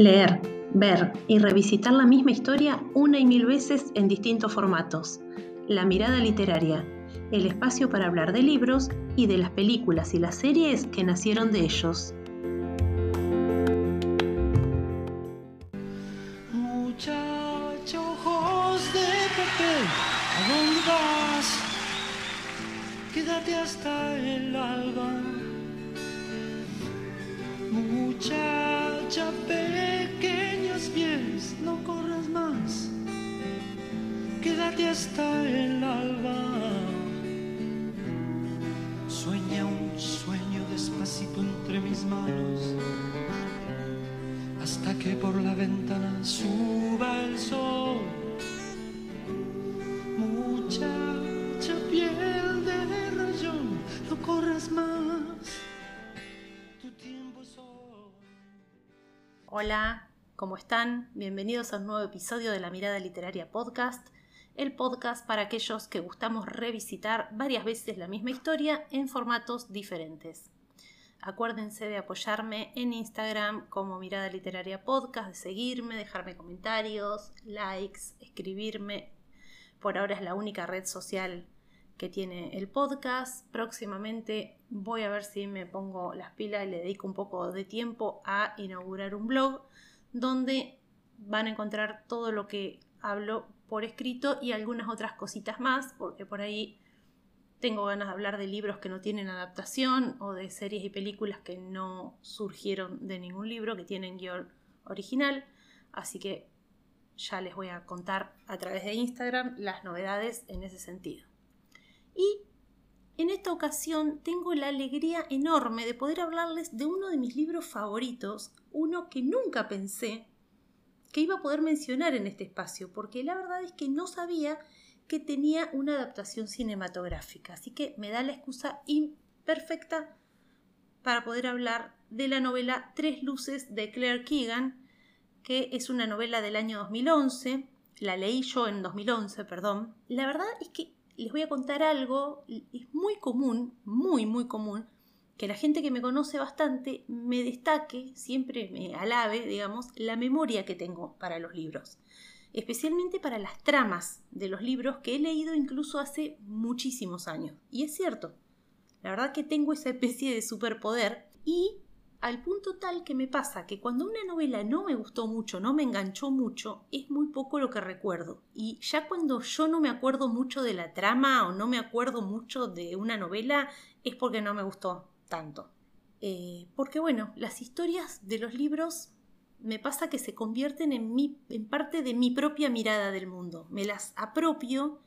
Leer, ver y revisitar la misma historia una y mil veces en distintos formatos. La mirada literaria, el espacio para hablar de libros y de las películas y las series que nacieron de ellos. Muchacho ojos de papel, ¿a dónde vas? Quédate hasta el alba. Hasta el alba. Sueña un sueño despacito entre mis manos hasta que por la ventana suba el sol. Muchacha piel de rayón, no corras más. Tu tiempo es hoy. Hola, ¿cómo están? Bienvenidos a un nuevo episodio de La Mirada Literaria Podcast, el podcast para aquellos que gustamos revisitar varias veces la misma historia en formatos diferentes. Acuérdense de apoyarme en Instagram como Mirada Literaria Podcast, de seguirme, dejarme comentarios, likes, escribirme. Por ahora es la única red social que tiene el podcast. Próximamente voy a ver si me pongo las pilas y le dedico un poco de tiempo a inaugurar un blog donde van a encontrar todo lo que hablo por escrito y algunas otras cositas más, porque por ahí tengo ganas de hablar de libros que no tienen adaptación o de series y películas que no surgieron de ningún libro, que tienen guion original. Así que ya les voy a contar a través de Instagram las novedades en ese sentido. Y en esta ocasión tengo la alegría enorme de poder hablarles de uno de mis libros favoritos, uno que nunca pensé que iba a poder mencionar en este espacio, porque la verdad es que no sabía que tenía una adaptación cinematográfica. Así que me da la excusa imperfecta para poder hablar de la novela Tres Luces de Claire Keegan, que es una novela del año 2011. La leí yo en 2011, perdón. La verdad es que les voy a contar algo, es muy común, muy, muy común, que la gente que me conoce bastante me destaque, siempre me alabe, digamos, la memoria que tengo para los libros especialmente para las tramas de los libros que he leído incluso hace muchísimos años. Y es cierto, la verdad que tengo esa especie de superpoder y al punto tal que me pasa que cuando una novela no me gustó mucho, no me enganchó mucho, es muy poco lo que recuerdo. Y ya cuando yo no me acuerdo mucho de la trama o no me acuerdo mucho de una novela, es porque no me gustó tanto. Eh, porque bueno, las historias de los libros me pasa que se convierten en, mi, en parte de mi propia mirada del mundo. Me las apropio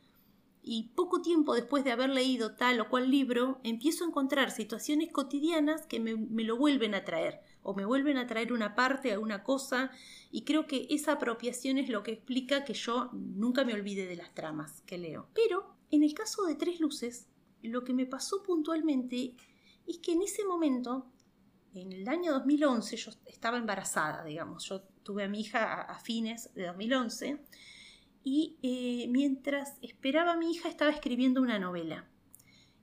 y poco tiempo después de haber leído tal o cual libro, empiezo a encontrar situaciones cotidianas que me, me, lo vuelven a traer, o me vuelven a traer una parte, una cosa, y creo que esa apropiación es lo que explica que yo nunca me olvide de las tramas que leo. Pero en el caso de Tres Luces, lo que me pasó puntualmente es que en ese momento en el año 2011 yo estaba embarazada, digamos, yo tuve a mi hija a, fines de 2011 y eh, mientras esperaba a mi hija estaba escribiendo una novela.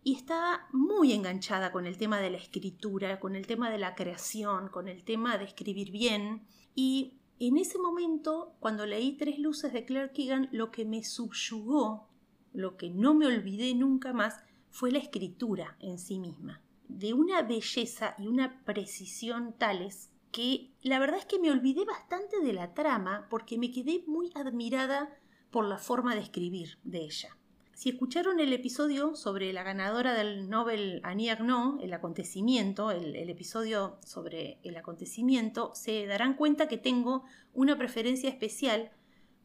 Y estaba muy enganchada con el tema de la escritura, con el tema de la creación, con el tema de escribir bien. Y en ese momento, cuando leí Tres Luces de Claire Keegan, lo que me subyugó, lo que no me olvidé nunca más, fue la escritura en sí misma de una belleza y una precisión tales que la verdad es que me olvidé bastante de la trama porque me quedé muy admirada por la forma de escribir de ella. Si escucharon el episodio sobre la ganadora del Nobel Annie Ernaux, el acontecimiento, el, el, episodio sobre el acontecimiento, se darán cuenta que tengo una preferencia especial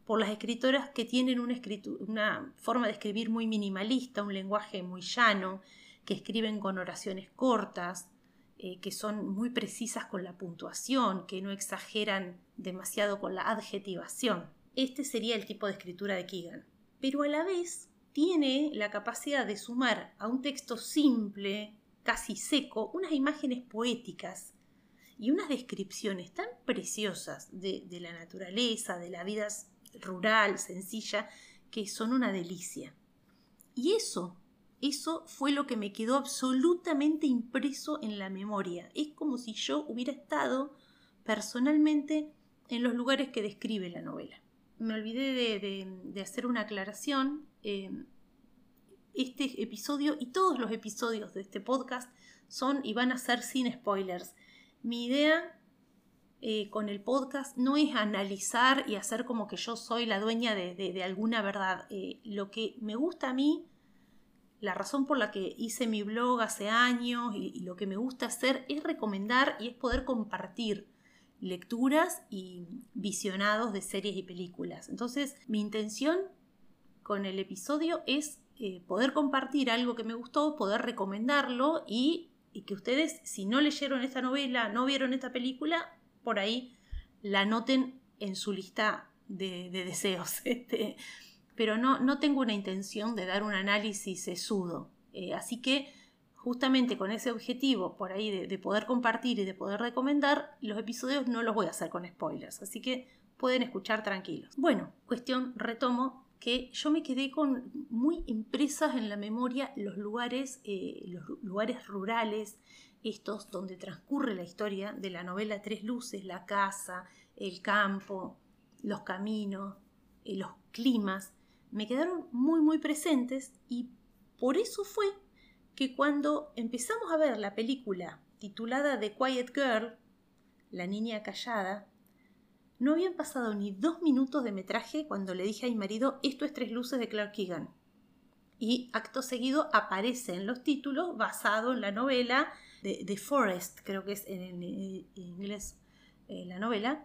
por las escritoras que tienen una, una forma de escribir muy minimalista, un lenguaje muy llano, que escriben con oraciones cortas, eh, que son muy precisas con la puntuación, que no exageran demasiado con la adjetivación. Este sería el tipo de escritura de Keegan. Pero a la vez tiene la capacidad de sumar a un texto simple, casi seco, unas imágenes poéticas y unas descripciones tan preciosas de, de la naturaleza, de la vida rural, sencilla, que son una delicia. Y eso eso fue lo que me quedó absolutamente impreso en la memoria. Es como si yo hubiera estado personalmente en los lugares que describe la novela. Me olvidé de, hacer una aclaración. Eh, este episodio y todos los episodios de este podcast son y van a ser sin spoilers. Mi idea eh, con el podcast no es analizar y hacer como que yo soy la dueña de, alguna verdad. Eh, lo que me gusta a mí, la razón por la que hice mi blog hace años y, lo que me gusta hacer es recomendar y es poder compartir lecturas y visionados de series y películas. Entonces, mi intención con el episodio es eh, poder compartir algo que me gustó, poder recomendarlo y, que ustedes, si no leyeron esta novela, no vieron esta película, por ahí la anoten en su lista de, deseos. Este, pero no, no tengo una intención de dar un análisis sesudo. Eh, así que justamente con ese objetivo por ahí de, de, poder compartir y de poder recomendar, los episodios no los voy a hacer con spoilers. Así que pueden escuchar tranquilos. Bueno, cuestión, retomo, que yo me quedé con muy impresas en la memoria los lugares, eh, los lugares rurales, estos donde transcurre la historia de la novela Tres Luces, la casa, el campo, los caminos, eh, los climas, me quedaron muy muy presentes y por eso fue que cuando empezamos a ver la película titulada The Quiet Girl, La Niña Callada, no habían pasado ni dos minutos de metraje cuando le dije a mi marido esto es tres luces de Clark Keegan. Y acto seguido aparece en los títulos basado en la novela de Forest, creo que es en, inglés eh, la novela,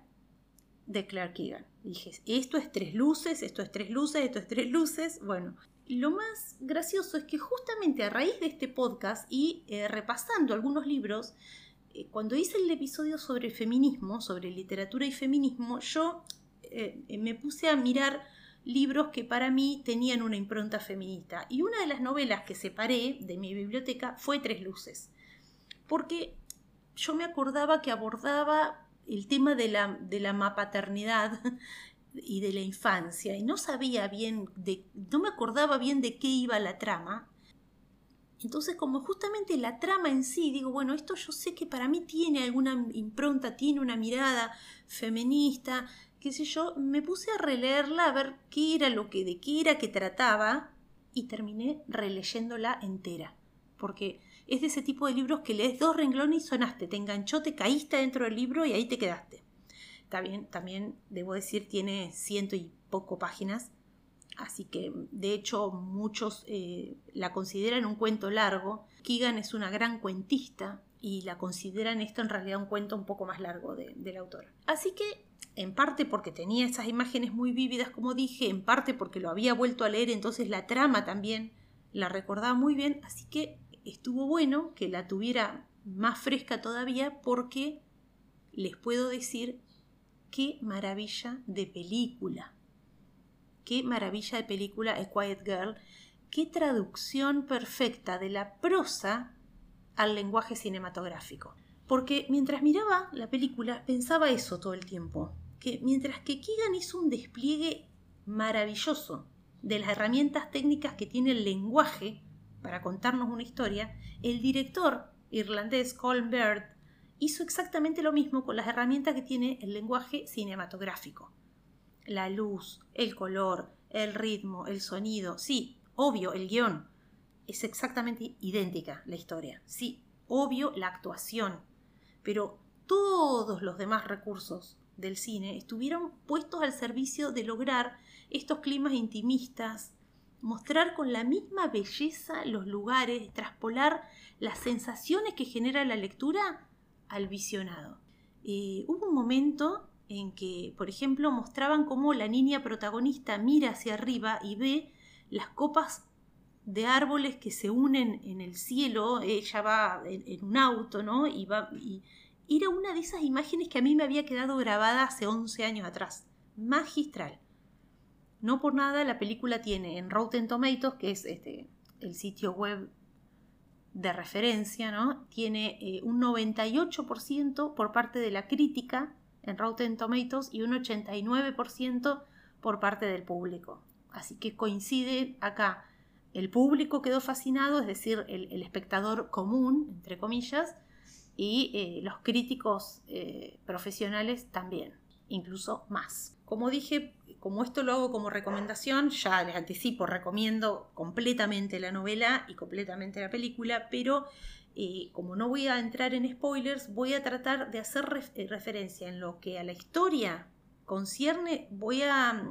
de Clark Keegan. Dije, esto es tres luces, esto es tres luces, esto es tres luces. Bueno, lo más gracioso es que justamente a raíz de este podcast y eh, repasando algunos libros, eh, cuando hice el episodio sobre feminismo, sobre literatura y feminismo, yo eh, me puse a mirar libros que para mí tenían una impronta feminista. Y una de las novelas que separé de mi biblioteca fue Tres Luces. Porque yo me acordaba que abordaba el tema de la, de la mapaternidad y de la infancia y no sabía bien de no me acordaba bien de qué iba la trama entonces, como justamente la trama en sí, digo, bueno, esto yo sé que para mí tiene alguna impronta, tiene una mirada feminista, qué sé yo, me puse a releerla a ver qué era lo que, de qué era que trataba y terminé releyéndola entera. Porque es de ese tipo de libros que lees dos renglones y sonaste, te enganchó, te caíste dentro del libro y ahí te quedaste. Bien, también debo decir, tiene ciento y poco páginas, Así que, de hecho, muchos eh, la consideran un cuento largo. Keegan es una gran cuentista y la consideran esto en realidad un cuento un poco más largo de, del autor. Así que, en parte porque tenía esas imágenes muy vívidas, como dije, en parte porque lo había vuelto a leer, entonces la trama también la recordaba muy bien, así que estuvo bueno que la tuviera más fresca todavía porque les puedo decir qué maravilla de película qué maravilla de película A Quiet Girl, qué traducción perfecta de la prosa al lenguaje cinematográfico. Porque mientras miraba la película pensaba eso todo el tiempo, que mientras que Keegan hizo un despliegue maravilloso de las herramientas técnicas que tiene el lenguaje para contarnos una historia, el director irlandés Colin Baird hizo exactamente lo mismo con las herramientas que tiene el lenguaje cinematográfico la luz, el color, el ritmo, el sonido. Sí, obvio, el guion. Es exactamente idéntica la historia. Sí, obvio la actuación. Pero todos los demás recursos del cine estuvieron puestos al servicio de lograr estos climas intimistas, mostrar con la misma belleza los lugares, traspolar las sensaciones que genera la lectura al visionado. Hubo un momento en que, por ejemplo, mostraban cómo la niña protagonista mira hacia arriba y ve las copas de árboles que se unen en el cielo, ella va en, un auto, ¿no? Y era una de esas imágenes que a mí me había quedado grabada hace 11 años atrás, magistral. No por nada la película tiene en Rotten Tomatoes, que es este, el sitio web de referencia, ¿no? Tiene eh, un 98% por parte de la crítica en Rotten Tomatoes y un 89% por parte del público. Así que coincide acá. El público quedó fascinado, es decir, el, espectador común, entre comillas, y eh, los críticos eh, profesionales también. incluso más. Como dije, como esto lo hago como recomendación, ya les anticipo, recomiendo completamente la novela y completamente la película, pero eh, como no voy a entrar en spoilers, voy a tratar de hacer eh, referencia en lo que a la historia concierne, voy a,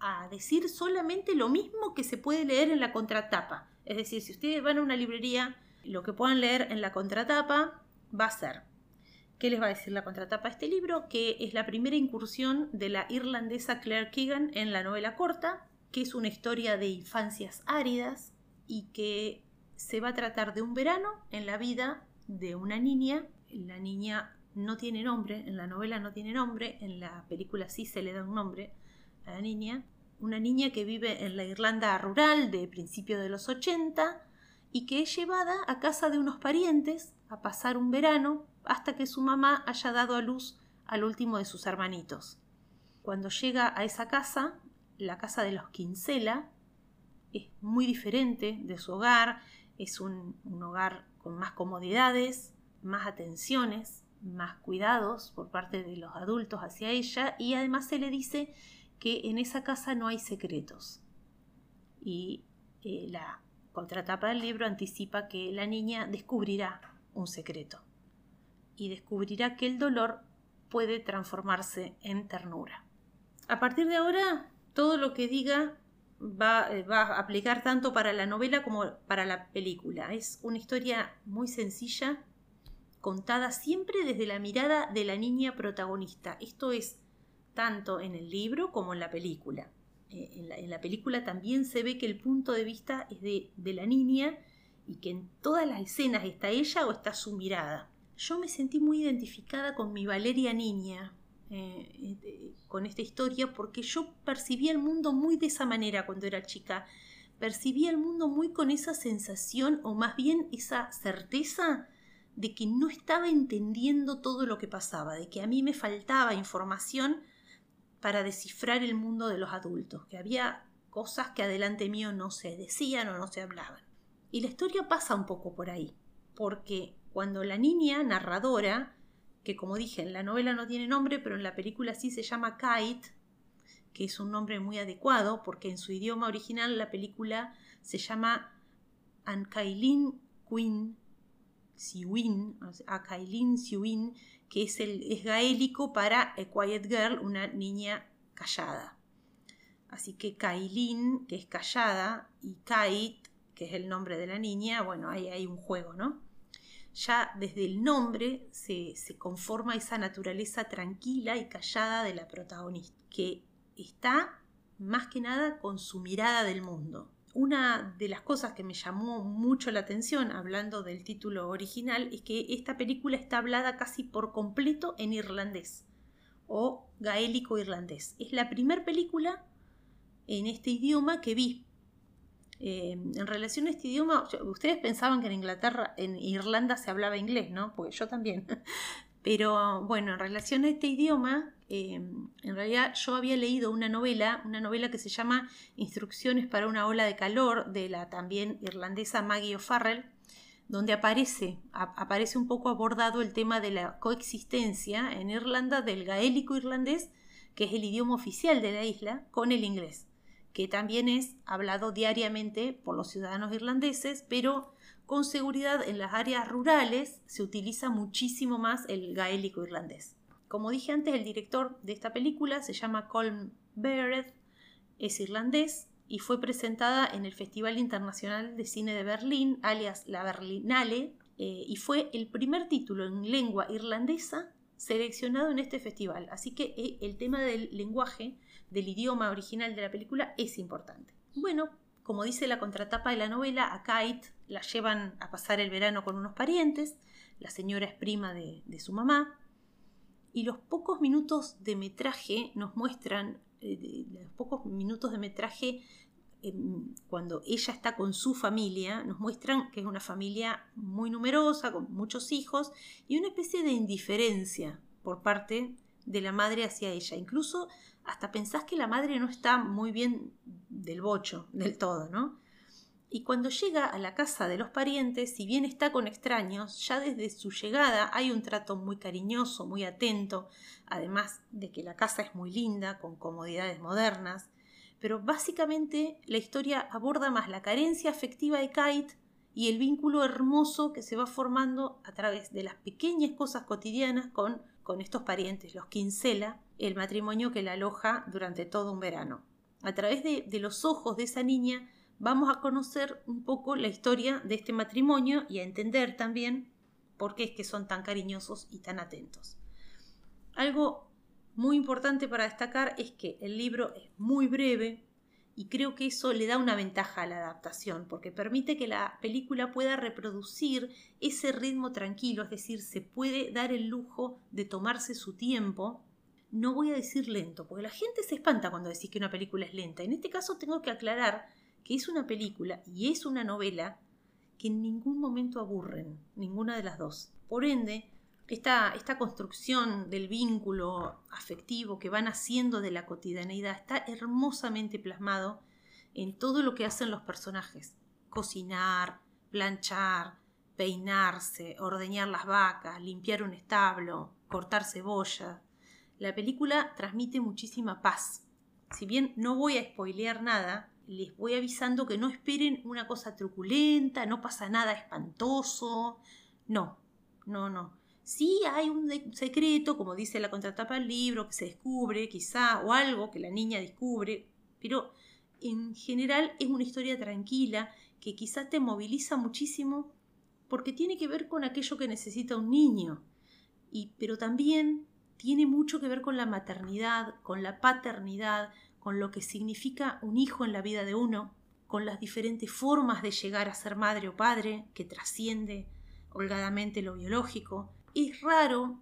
a decir solamente lo mismo que se puede leer en la contratapa. Es decir, si ustedes van a una librería, lo que puedan leer en la contratapa va a ser ¿Qué les va a decir la contratapa de este libro? Que es la primera incursión de la irlandesa Claire Keegan en la novela corta, que es una historia de infancias áridas y que se va a tratar de un verano en la vida de una niña. La niña no tiene nombre, en la novela no tiene nombre, en la película sí se le da un nombre a la niña. Una niña que vive en la Irlanda rural de principios de los 80 y que es llevada a casa de unos parientes a pasar un verano hasta que su mamá haya dado a luz al último de sus hermanitos. Cuando llega a esa casa, la casa de los Quincela, es muy diferente de su hogar, es un, hogar con más comodidades, más atenciones, más cuidados por parte de los adultos hacia ella y además se le dice que en esa casa no hay secretos. Y eh, la contratapa del libro anticipa que la niña descubrirá un secreto y descubrirá que el dolor puede transformarse en ternura. A partir de ahora, todo lo que diga va, eh, va, a aplicar tanto para la novela como para la película. Es una historia muy sencilla, contada siempre desde la mirada de la niña protagonista. Esto es tanto en el libro como en la película. Eh, en, la, película también se ve que el punto de vista es de, de la niña y que en todas las escenas está ella o está su mirada yo me sentí muy identificada con mi Valeria niña, eh, eh, con esta historia, porque yo percibía el mundo muy de esa manera cuando era chica. Percibía el mundo muy con esa sensación, o más bien esa certeza de que no estaba entendiendo todo lo que pasaba, de que a mí me faltaba información para descifrar el mundo de los adultos, que había cosas que adelante mío no se decían o no se hablaban. Y la historia pasa un poco por ahí, porque cuando la niña narradora, que como dije, en la novela no tiene nombre, pero en la película sí se llama Kite, que es un nombre muy adecuado porque en su idioma original la película se llama Ankailin Queen Siwin, Ankailin Siwin, que es, el, es gaélico para A Quiet Girl, una niña callada. Así que Kailin, que es callada, y Kite, que es el nombre de la niña, bueno, ahí hay un juego, ¿no? Ya desde el nombre se, conforma esa naturaleza tranquila y callada de la protagonista, que está más que nada con su mirada del mundo. Una de las cosas que me llamó mucho la atención, hablando del título original, es que esta película está hablada casi por completo en irlandés o gaélico irlandés. Es la primera película en este idioma que vi eh, en relación a este idioma, ustedes pensaban que en Inglaterra, en Irlanda se hablaba inglés, ¿no? Porque yo también. Pero bueno, en relación a este idioma, eh, en realidad yo había leído una novela, una novela que se llama Instrucciones para una ola de calor, de la también irlandesa Maggie O'Farrell, donde aparece, aparece un poco abordado el tema de la coexistencia en Irlanda del gaélico irlandés, que es el idioma oficial de la isla, con el inglés que también es hablado diariamente por los ciudadanos irlandeses, pero con seguridad en las áreas rurales se utiliza muchísimo más el gaélico irlandés. Como dije antes, el director de esta película se llama Colm Barrett, es irlandés y fue presentada en el Festival Internacional de Cine de Berlín, alias la Berlinale, eh, y fue el primer título en lengua irlandesa seleccionado en este festival. Así que eh, el tema del lenguaje del idioma original de la película es importante. Bueno, como dice la contratapa de la novela, a Kate la llevan a pasar el verano con unos parientes, la señora es prima de, su mamá, y los pocos minutos de metraje nos muestran, eh, los pocos minutos de metraje em, cuando ella está con su familia, nos muestran que es una familia muy numerosa, con muchos hijos, y una especie de indiferencia por parte de la madre hacia ella. Incluso hasta pensás que la madre no está muy bien del bocho, del todo, ¿no? Y cuando llega a la casa de los parientes, si bien está con extraños, ya desde su llegada hay un trato muy cariñoso, muy atento, además de que la casa es muy linda, con comodidades modernas. Pero básicamente la historia aborda más la carencia afectiva de Kate y el vínculo hermoso que se va formando a través de las pequeñas cosas cotidianas con, con estos parientes, los Kinsella, el matrimonio que la aloja durante todo un verano. A través de, de los ojos de esa niña vamos a conocer un poco la historia de este matrimonio y a entender también por qué es que son tan cariñosos y tan atentos. Algo muy importante para destacar es que el libro es muy breve y creo que eso le da una ventaja a la adaptación porque permite que la película pueda reproducir ese ritmo tranquilo, es decir, se puede dar el lujo de tomarse su tiempo. No voy a decir lento, porque la gente se espanta cuando decís que una película es lenta. En este caso tengo que aclarar que es una película y es una novela que en ningún momento aburren, ninguna de las dos. Por ende, esta, esta construcción del vínculo afectivo que van haciendo de la cotidianeidad está hermosamente plasmado en todo lo que hacen los personajes. Cocinar, planchar, peinarse, ordeñar las vacas, limpiar un establo, cortar cebolla. La película transmite muchísima paz. Si bien no voy a spoilear nada, les voy avisando que no esperen una cosa truculenta, no pasa nada espantoso. No, no, no. Sí hay un secreto, como dice la contratapa del libro, que se descubre quizá, o algo que la niña descubre, pero en general es una historia tranquila que quizá te moviliza muchísimo porque tiene que ver con aquello que necesita un niño. Y, pero también tiene mucho que ver con la maternidad, con la paternidad, con lo que significa un hijo en la vida de uno, con las diferentes formas de llegar a ser madre o padre, que trasciende holgadamente lo biológico. Es raro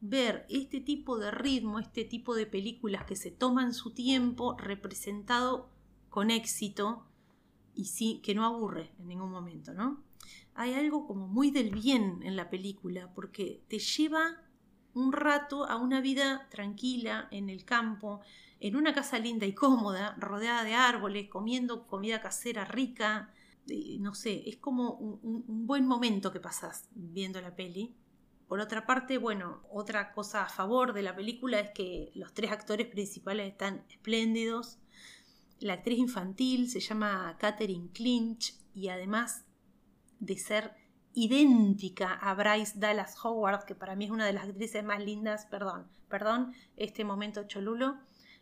ver este tipo de ritmo, este tipo de películas que se toman su tiempo representado con éxito y que no aburre en ningún momento. Hay algo como muy del bien en la película porque te lleva un rato a una vida tranquila en el campo, en una casa linda y cómoda, rodeada de árboles, comiendo comida casera rica. no sé, es como un, buen momento que pasas viendo la peli. Por otra parte, bueno, otra cosa a favor de la película es que los tres actores principales están espléndidos. La actriz infantil se llama Catherine Clinch y además de ser idéntica a Bryce Dallas Howard, que para mí es una de las actrices más lindas, perdón, perdón, este momento cholulo,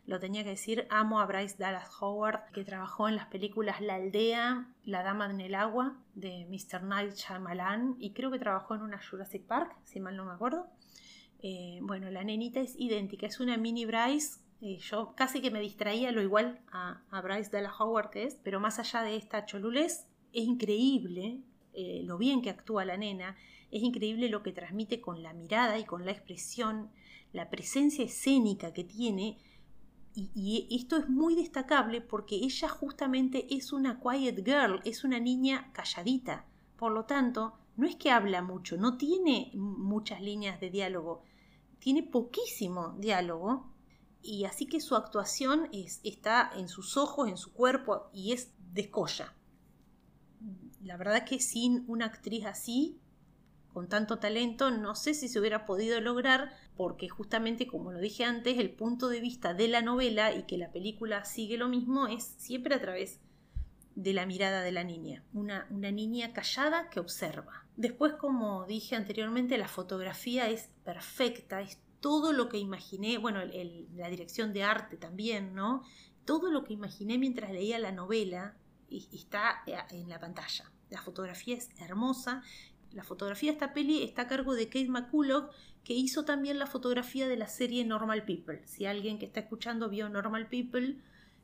lo tenía que decir, amo a Bryce Dallas Howard, que trabajó en las películas La Aldea, La Dama en el Agua, de Mr. Night Shyamalan, y creo que trabajó en una Jurassic Park, si mal no me acuerdo. Eh, bueno, la nenita es idéntica, es una mini Bryce. Yo casi que me distraía lo igual a, Bryce Dallas Howard que es, pero más allá de esta cholulez, es increíble eh, lo bien que actúa la nena, es increíble lo que transmite con la mirada y con la expresión, la presencia escénica que tiene y, esto es muy destacable porque ella justamente es una quiet girl, es una niña calladita. Por lo tanto, no es que habla mucho, no tiene muchas líneas de diálogo, tiene poquísimo diálogo y así que su actuación es, está en sus ojos, en su cuerpo y es descolla. La verdad que sin una actriz así con tanto talento, no sé si se hubiera podido lograr, porque justamente, como lo dije antes, el punto de vista de la novela y que la película sigue lo mismo es siempre a través de la mirada de la niña, una, una niña callada que observa. Después, como dije anteriormente, la fotografía es perfecta, es todo lo que imaginé, bueno, la dirección de arte también, ¿no? Todo lo que imaginé mientras leía la novela está en la pantalla. La fotografía es hermosa la fotografía de esta peli está a cargo de Kate McCullough, que hizo también la fotografía de la serie Normal People. Si alguien que está escuchando vio Normal People,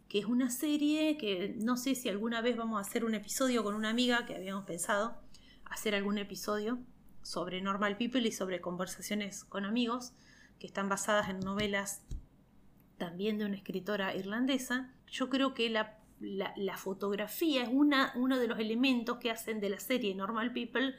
que es una serie que no sé si alguna vez vamos a hacer un episodio con una amiga que habíamos pensado hacer algún episodio sobre Normal People y sobre conversaciones con amigos, que están basadas en novelas también de una escritora irlandesa. Yo creo que la, la fotografía es una, uno de los elementos que hacen de la serie Normal People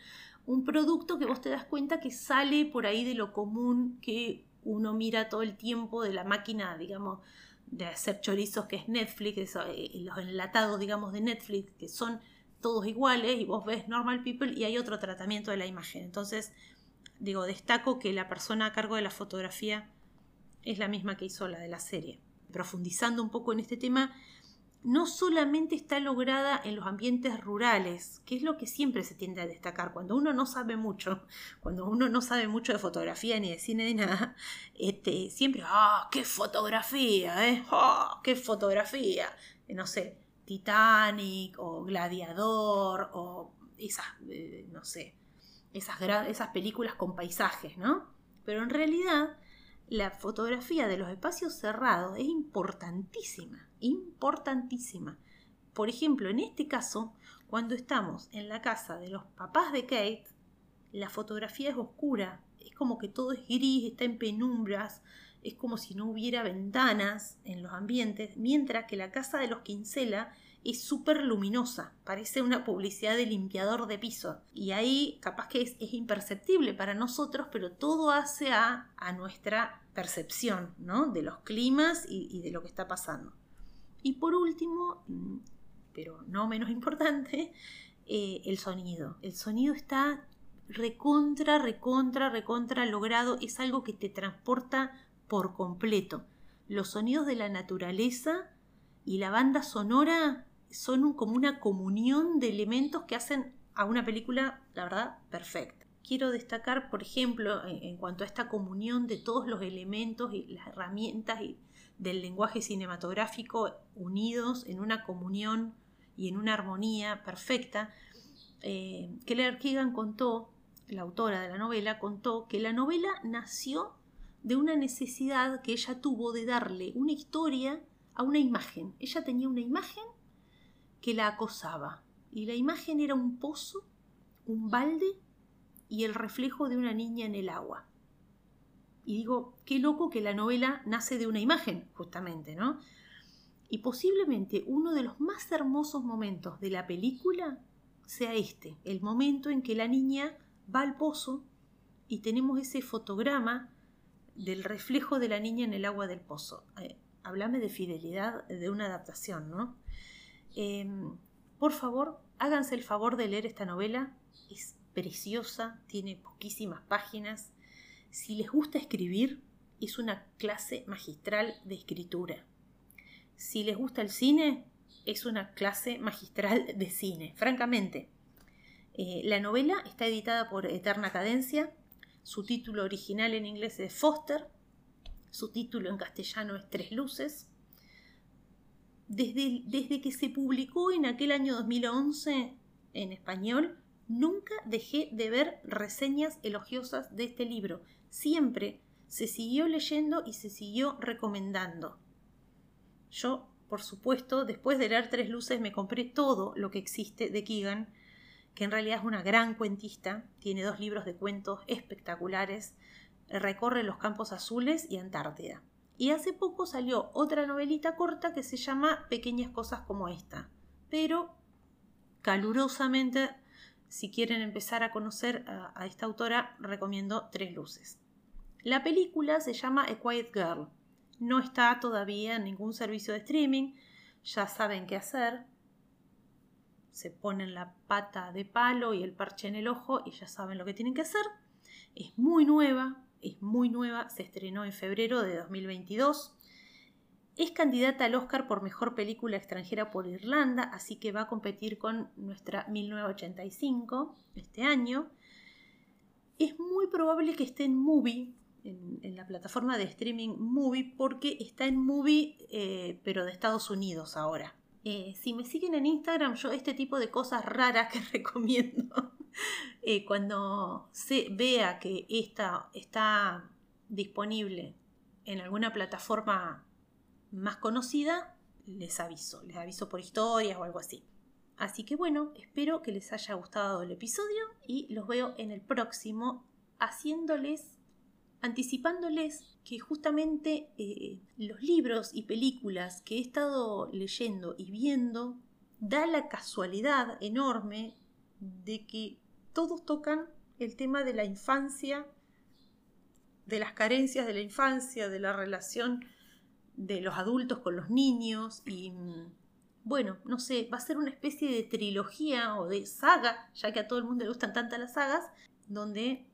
un producto que vos te das cuenta que sale por ahí de lo común que uno mira todo el tiempo de la máquina, digamos, de hacer chorizos que es Netflix, eh, los enlatados, digamos, de Netflix, que son todos iguales y vos ves normal people y hay otro tratamiento de la imagen. Entonces, digo, destaco que la persona a cargo de la fotografía es la misma que hizo la de la serie. Profundizando un poco en este tema, no solamente está lograda en los ambientes rurales, que es lo que siempre se tiende a destacar. Cuando uno no sabe mucho, cuando uno no sabe mucho de fotografía ni de cine ni nada, este, siempre, ¡ah, qué fotografía! ¿eh? ¡Ah, qué fotografía! Eh, no sé, Titanic o Gladiador o esas, eh, no sé, esas, esas películas con paisajes, ¿no? Pero en realidad la fotografía de los espacios cerrados es importantísima, importantísima. Por ejemplo, en este caso, cuando estamos en la casa de los papás de Kate, la fotografía es oscura, es como que todo es gris, está en penumbras, es como si no hubiera ventanas en los ambientes, mientras que la casa de los Quincela es súper luminosa, parece una publicidad de limpiador de piso. Y ahí capaz que es, imperceptible para nosotros, pero todo hace a, nuestra percepción ¿no? de los climas y, de lo que está pasando. Y por último, mm, pero no menos importante, eh, el sonido. El sonido está recontra, recontra, recontra logrado, es algo que te transporta por completo. Los sonidos de la naturaleza y la banda sonora son como una comunión de elementos que hacen a una película, la verdad, perfecta. Quiero destacar, por ejemplo, en, cuanto a esta comunión de todos los elementos y las herramientas del lenguaje cinematográfico unidos en una comunión y en una armonía perfecta, eh, Claire Keegan contó, la autora de la novela, contó que la novela nació de una necesidad que ella tuvo de darle una historia a una imagen. Ella tenía una imagen que la acosaba. Y la imagen era un pozo, un balde y el reflejo de una niña en el agua. Y digo, qué loco que la novela nace de una imagen, justamente, ¿no? Y posiblemente uno de los más hermosos momentos de la película sea este, el momento en que la niña va al pozo y tenemos ese fotograma del reflejo de la niña en el agua del pozo. Eh, háblame de fidelidad de una adaptación, ¿no? Em, por favor, háganse el favor de leer esta novela. Es preciosa, tiene poquísimas páginas. Si les gusta escribir, es una clase magistral de escritura. Si les gusta el cine, es una clase magistral de cine, francamente. Eh, la novela está editada por Eterna Cadencia. Su título original en inglés es Foster. Su título en castellano es Tres Luces desde, que se publicó en aquel año 2011 en español, nunca dejé de ver reseñas elogiosas de este libro. Siempre se siguió leyendo y se siguió recomendando. Yo, por supuesto, después de leer Tres Luces me compré todo lo que existe de Keegan, que en realidad es una gran cuentista, tiene dos libros de cuentos espectaculares, recorre los campos azules y Antártida. Y hace poco salió otra novelita corta que se llama Pequeñas cosas como esta. Pero calurosamente, si quieren empezar a conocer a, esta autora, recomiendo Tres Luces. La película se llama A Quiet Girl. No está todavía en ningún servicio de streaming. Ya saben qué hacer. Se ponen la pata de palo y el parche en el ojo y ya saben lo que tienen que hacer. Es muy nueva, es muy nueva, se estrenó en febrero de 2022. Es candidata al Oscar por Mejor Película Extranjera por Irlanda, así que va a competir con nuestra 1985 este año. Es muy probable que esté en Movie, en, la plataforma de streaming Movie, porque está en Movie, eh, pero de Estados Unidos ahora. Eh, si me siguen en Instagram, yo este tipo de cosas raras que recomiendo eh, cuando se vea que esta está disponible en alguna plataforma más conocida, les aviso, les aviso por historias o algo así. Así que bueno, espero que les haya gustado el episodio y los veo en el próximo haciéndoles, anticipándoles que justamente eh, los libros y películas que he estado leyendo y viendo da la casualidad enorme de que todos tocan el tema de la infancia, de las carencias de la infancia, de la relación de los adultos con los niños y, bueno, no sé, va a ser una especie de trilogía o de saga, ya que a todo el mundo le gustan tantas las sagas, donde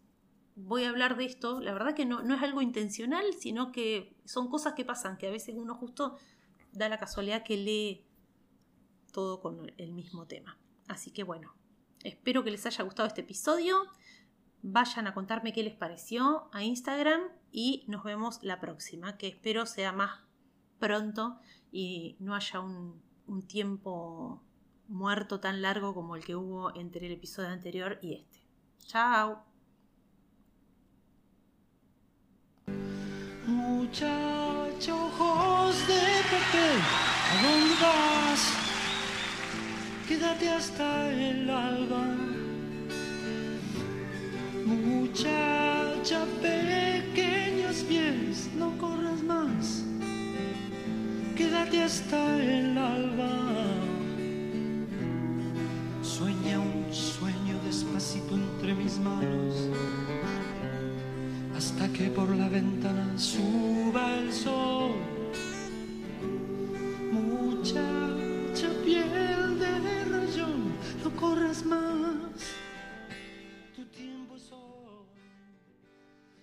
voy a hablar de esto. La verdad que no, no es algo intencional, sino que son cosas que pasan, que a veces uno justo da la casualidad que lee todo con el mismo tema. Así que bueno, espero que les haya gustado este episodio. Vayan a contarme qué les pareció a Instagram y nos vemos la próxima, que espero sea más pronto y no haya un, un tiempo muerto tan largo como el que hubo entre el episodio anterior y este. Chao. Muchacho, ojos de papel, ¿a dónde vas? Quédate hasta el alba. Muchacha, Quédate hasta el alba. Sueña un sueño despacito entre mis manos hasta que por la ventana suba el sol. Muchacha piel de rayón, no corras más,